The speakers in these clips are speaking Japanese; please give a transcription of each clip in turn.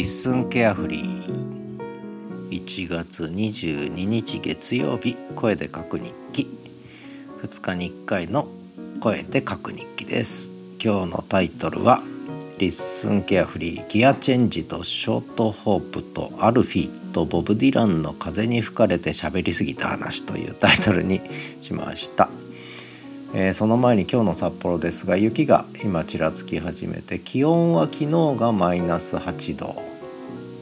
リッスンケアフリー。1月22日月曜日声で書く日記。2日に1回の声で書く日記です。今日のタイトルは LISTEN carefree ギアチェンジとショートホープとアルフィーとボブ・ディランの風に吹かれて喋りすぎた話というタイトルにしました。えー、その前に今日の札幌ですが雪が今ちらつき始めて気温は昨日がマイナス8度。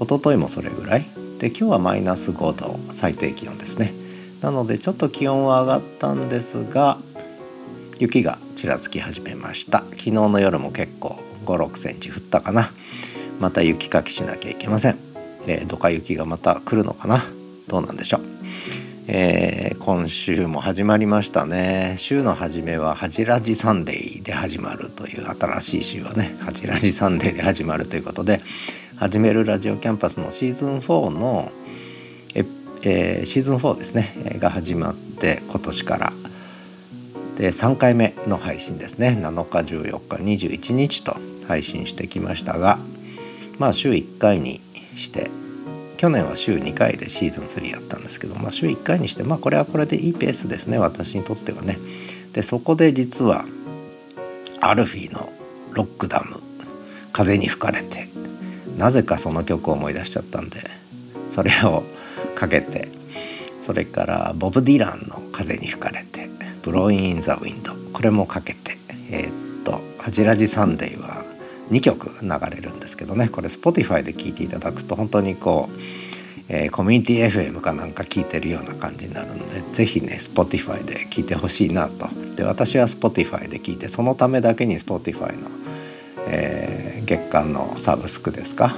一昨日もそれぐらい。で今日はマイナス5度最低気温ですね。なのでちょっと気温は上がったんですが雪がちらつき始めました。昨日の夜も結構56センチ降ったかな。また雪かきしなきゃいけません、えー、どか雪がまた来るのかな。どうなんでしょう。えー、今週も始まりましたね。週の初めは「ハジラジサンデー」で始まるという新しい週はね「ハジラジサンデー」で始まるということで始めるラジオキャンパスのシーズン4のえ、えー、シーズン4ですね。が始まって今年から。で3回目の配信ですね。7日14日21日と配信してきましたがまあ週1回にして去年は週2回でシーズン3やったんですけど、まあ、週1回にしてまあこれはこれでいいペースですね。私にとってはね。でそこで実はアルフィーの「ロックダム風に吹かれて」なぜかその曲を思い出しちゃったんでそれをかけてそれからボブ・ディランの「風に吹かれて」「ブローイン・ザ・ウィンド」これもかけてえー、っと「ハジラジ・サンデー」は2曲流れるんですけどねこれ Spotify で聴いていただくと本当にこう、えー、コミュニティ FM かなんか聞いてるような感じになるので是非ね Spotify で聴いてほしいなと。で私は Spotify で聞いてそのためだけに Spotify の、えー、月間のサブスクですか？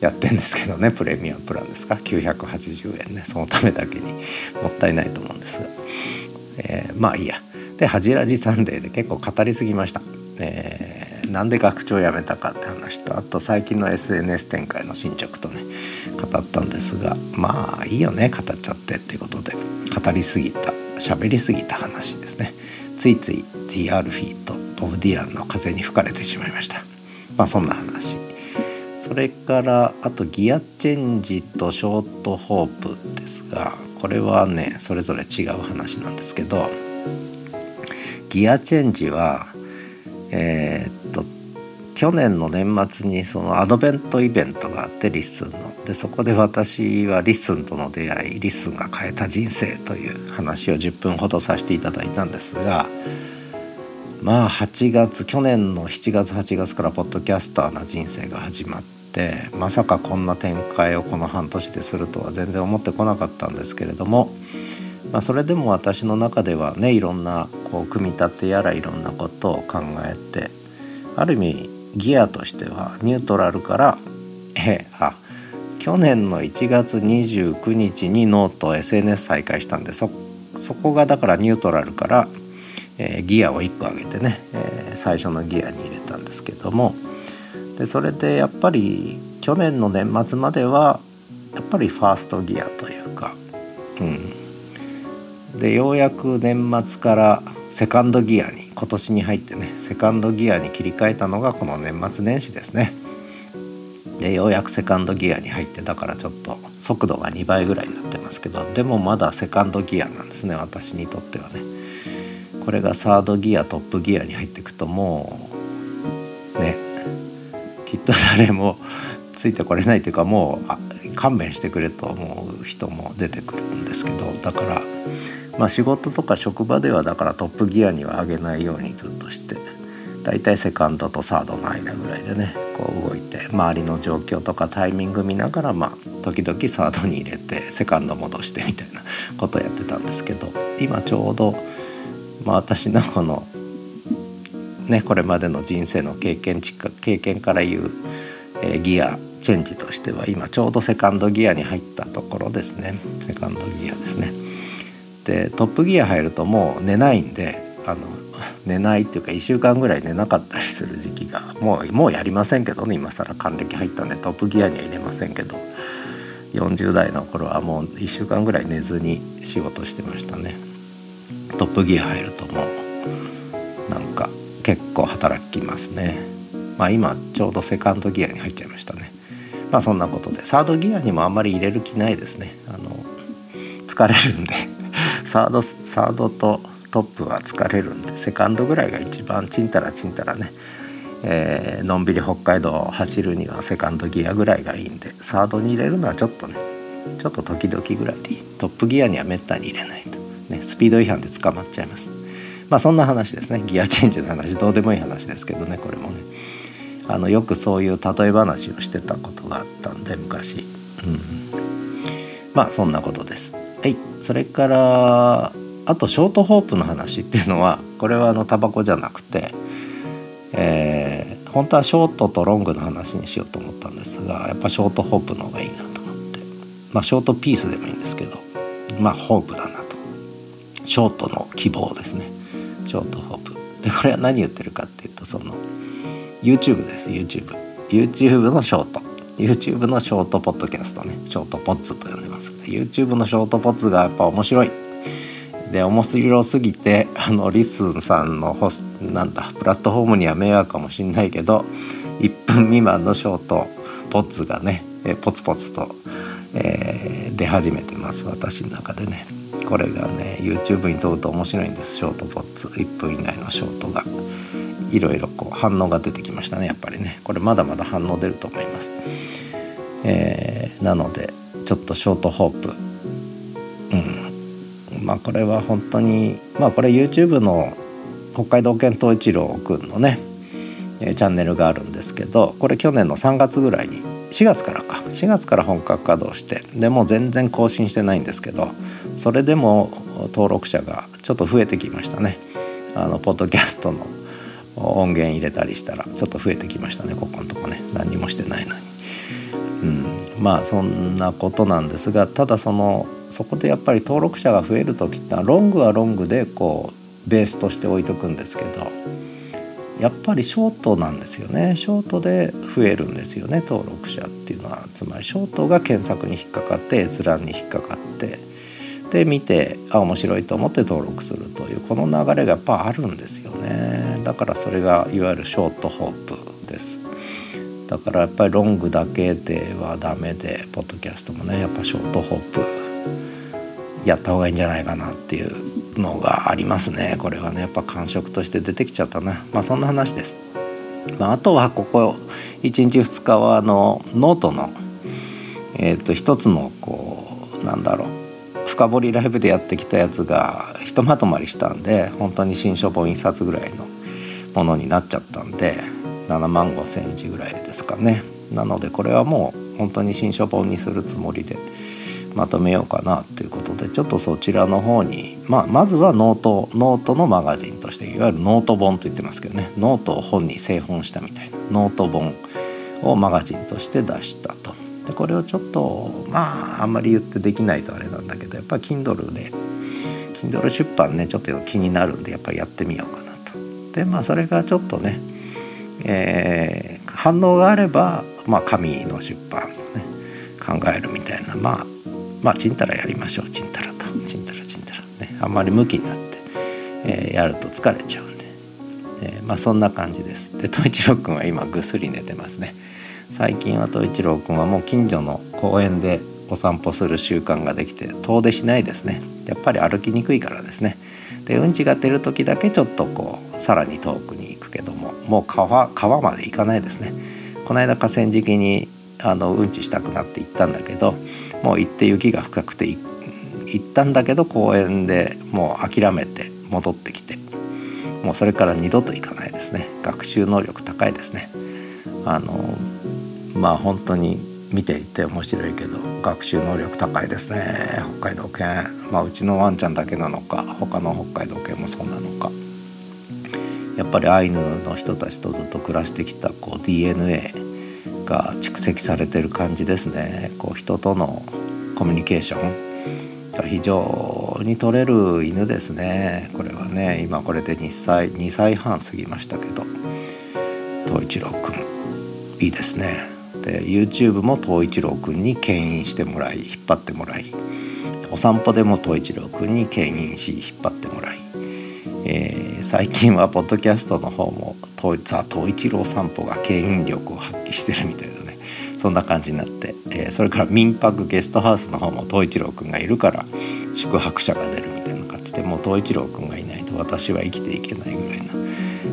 やってんですけどねプレミアムプランですか？980円ねそのためだけにもったいないと思うんです。が、えー、まあいいや。で「恥じらじサンデー」で結構語りすぎました。えーなんで学長辞めたかって話とあと最近の SNS 展開の進捗とね語ったんですがまあいいよね語っちゃってっていうことで語りすぎた喋りすぎた話ですね。ついつい The アルフィーとボブ・ディランの風に吹かれてしまいました。まあそんな話。それからあとギアチェンジとショートホープですがこれはねそれぞれ違う話なんですけどギアチェンジはえー、っと去年の年末にそのアドベントイベントがあって LISTEN の。でそこで私は LISTEN との出会い LISTEN が変えた人生という話を10分ほどさせていただいたんですがまあ8月去年の7月8月からポッドキャスターな人生が始まってまさかこんな展開をこの半年でするとは全然思ってこなかったんですけれどもまあ、それでも私の中ではねいろんなこう組み立てやらいろんなことを考えてある意味ギアとしてはニュートラルからえあ去年の1月29日にノート SNS 再開したんでそこがだからニュートラルから、えー、ギアを1個上げてね、えー、最初のギアに入れたんですけども。でそれでやっぱり去年の年末まではやっぱりファーストギアというか、うん、でようやく年末からセカンドギアに今年に入ってねセカンドギアに切り替えたのがこの年末年始ですね。でようやくセカンドギアに入ってだからちょっと速度が2倍ぐらいになってますけどでもまだセカンドギアなんですね私にとってはね。これがサードギアトップギアに入っていくともうねきっと誰もついてこれないというかもう勘弁してくれと思う人も出てくるんですけどだからまあ仕事とか職場ではだからトップギアには上げないようにずっとしてだいたいセカンドとサードの間ぐらいでねこう動いて周りの状況とかタイミング見ながらまあ時々サードに入れてセカンド戻してみたいなことをやってたんですけど今ちょうど、まあ、私のこのねこれまでの人生の経験経験から言う、えー、ギアチェンジとしては今ちょうどセカンドギアに入ったところですねセカンドギアですね。でトップギア入るともう寝ないんであの寝ないっていうか1週間ぐらい寝なかったりする時期がもうもうやりませんけどね今更還暦入ったんでトップギアには入れませんけど40代の頃はもう1週間ぐらい寝ずに仕事してましたねトップギア入るともうなんか結構働きますね。まあ今ちょうどセカンドギアに入っちゃいましたね。まあそんなことで。サードギアにもあんまり入れる気ないですね。あの疲れるんで。サードサードとトップは疲れるんで。セカンドぐらいが一番ちんたらちんたらね、えー、のんびり北海道を走るにはセカンドギアぐらいがいいんで。サードに入れるのはちょっとねちょっと時々ぐらいでいい。トップギアにはめったに入れないと、スピード違反で捕まっちゃいます。まあそんな話ですね。ギアチェンジの話どうでもいい話ですけどね。これもね。あのよくそういう例え話をしてたことがあったんで昔、うん、まあそんなことです。はい。それからあとショートホープの話っていうのはこれはあのタバコじゃなくて、えー、本当はショートとロングの話にしようと思ったんですがやっぱショートホープの方がいいなと思って。まあショートピースでもいいんですけどまあホープだな。ショートの希望ですね。ショートホープでこれは何言ってるかっていうとその YouTube です YouTube YouTube のショート。YouTube のショートポッドキャストね。ショートポッツと呼んでます YouTube のショートポッツがやっぱ面白い。で面白すぎてあのリスンさんのホスなんだプラットフォームには迷惑かもしんないけど1分未満のショートポッツがねえポツポツと、えー、出始めてます。私の中でね。これがね YouTube に撮ると面白いんです。ショートポッツ。1分以内のショートが。いろいろこう反応が出てきましたねやっぱりね。これまだまだ反応出ると思います、えー、なのでちょっとショートホープ。うん。まあこれは本当にまあこれ YouTube の北海道犬東一郎くんのねチャンネルがあるんですけどこれ去年の3月ぐらいに4月からか4月から本格稼働してでも全然更新してないんですけどそれでも登録者がちょっと増えてきましたね。あのポッドキャストの音源入れたりしたらちょっと増えてきましたねここのとこね。何にもしてないのに。うん、まあそんなことなんですがただそのそこでやっぱり登録者が増える時ってロングはロングでこうベースとして置いとくんですけどやっぱりショートなんですよね。ショートで増えるんですよね。登録者っていうのは。つまりショートが検索に引っかかって閲覧に引っかかってで見てあ面白いと思って登録するというこの流れがやっぱあるんですよね。だからそれがいわゆるショートホープです。だからやっぱりロングだけではダメでポッドキャストもねやっぱショートホープやった方がいいんじゃないかなっていうのがありますね。これはねやっぱ感触として出てきちゃったな。まあそんな話です、まあ、あとはここ1日2日はあのノートのえっ、ー、と一つのこうなんだろう深掘りライブでやってきたやつがひとまとまりしたんで本当に新書本1冊ぐらいのものになっちゃったんで7万5千字ぐらいですかね。なのでこれはもう本当に新書本にするつもりでまとめようかなということでちょっとそちらの方に、まあ、まずは note note のマガジンとしていわゆるノート本と言ってますけどねノートを本に製本したみたいなノート本をマガジンとして出したと。でこれをちょっとまああんまり言ってできないとあれなんだけどやっぱり Kindle で Kindle 出版ねちょっと気になるんでやっぱりやってみようかなと。でまあそれがちょっとね、えー、反応があれば、まあ、紙の出版をね考えるみたいなまあまあちんたらやりましょうちんたらとちんあんまり向きになって、えー、やると疲れちゃうんで、えー、まあそんな感じです。で統一郎君は今ぐっすり寝てますね。最近は東一郎くんはもう近所の公園でお散歩する習慣ができて遠出しないですねやっぱり歩きにくいからですねでうんちが出る時だけちょっとこうさらに遠くに行くけどももう川川まで行かないですねこの間河川敷にあのうんちしたくなって行ったんだけどもう行って雪が深くて行ったんだけど公園でもう諦めて戻ってきて。もうそれから二度と行かないですね。学習能力高いですね。あのまあ本当に見ていて面白いけど学習能力高いですね。北海道犬。まあうちのワンちゃんだけなのか他の北海道犬もそうなのか。やっぱりアイヌの人たちとずっと暮らしてきたこう DNA が蓄積されてる感じですね。こう人とのコミュニケーション。非常に取れる犬ですね。これはね今これで2歳2歳半過ぎましたけど東一郎くんいいですね。で YouTube も東一郎くんに牽引してもらい引っ張ってもらいお散歩でも東一郎くんに牽引し引っ張ってもらい、えー、最近はポッドキャストの方もザ東一郎散歩が牽引力を発揮してるみたいな。そんな感じになって、えー、それから民泊ゲストハウスの方も東一郎くんがいるから宿泊者が出るみたいな感じでもう東一郎くんがいないと私は生きていけないぐらいな、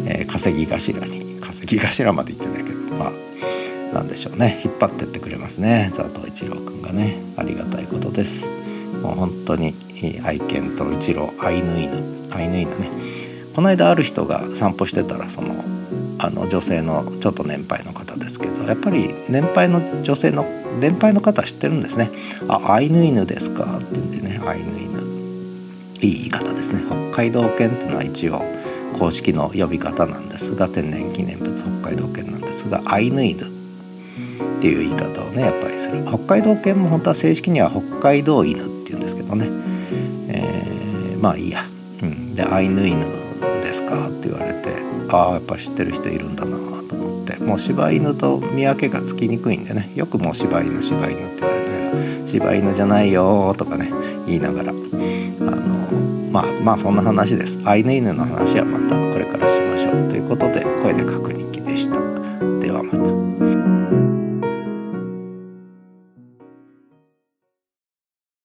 えー、稼ぎ頭に稼ぎ頭まで行ってないけどまあなんでしょうね。引っ張ってってくれますね。ザ東一郎くんがね。ありがたいことです。もう本当に愛犬と一郎アイヌ犬。アイヌ犬ね。この間ある人が散歩してたらそのあの女性のちょっと年配の方ですけどやっぱり年配の女性の年配の方知ってるんですね「あアイヌ犬ですか」って言うんでねアイヌ犬いい言い方ですね。北海道犬っていうのは一応公式の呼び方なんですが天然記念物北海道犬なんですがアイヌ犬っていう言い方をねやっぱりする。北海道犬も本当は正式には北海道犬っていうんですけどね、えー、まあいいや、うん、でアイヌ犬ですか?」って言われてああやっぱ知ってる人いるんだな。ってもう柴犬と見分けがつきにくいんでね。よくもう柴犬柴犬って言われたけど柴犬じゃないよとかね言いながら。あのまあまあそんな話です。アイヌ犬の話はまたこれからしましょう。ということで声で確認。